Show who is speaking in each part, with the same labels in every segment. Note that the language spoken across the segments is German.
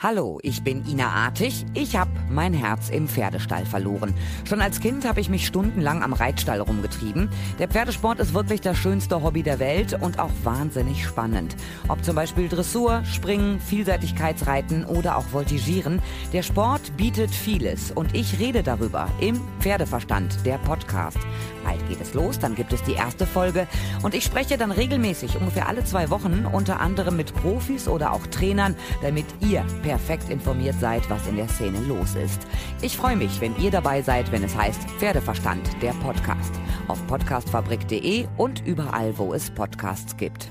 Speaker 1: Hallo, ich bin Ina Artig. Ich habe mein Herz im Pferdestall verloren. Schon als Kind habe ich mich stundenlang am Reitstall rumgetrieben. Der Pferdesport ist wirklich das schönste Hobby der Welt und auch wahnsinnig spannend. Ob zum Beispiel Dressur, Springen, Vielseitigkeitsreiten oder auch Voltigieren. Der Sport bietet vieles und ich rede darüber im Pferdeverstand, der Podcast. Bald geht es los, dann gibt es die erste Folge und ich spreche dann regelmäßig, ungefähr alle zwei Wochen, unter anderem mit Profis oder auch Trainern, damit ihr perfekt informiert seid, was in der Szene los ist. Ich freue mich, wenn ihr dabei seid, wenn es heißt Pferdeverstand, der Podcast. Auf podcastfabrik.de und überall, wo es Podcasts gibt.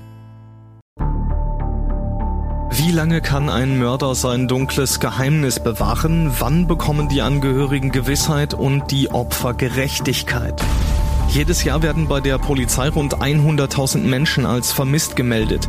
Speaker 2: Wie lange kann ein Mörder sein dunkles Geheimnis bewahren? Wann bekommen die Angehörigen Gewissheit und die Opfer Gerechtigkeit? Jedes Jahr werden bei der Polizei rund 100.000 Menschen als vermisst gemeldet.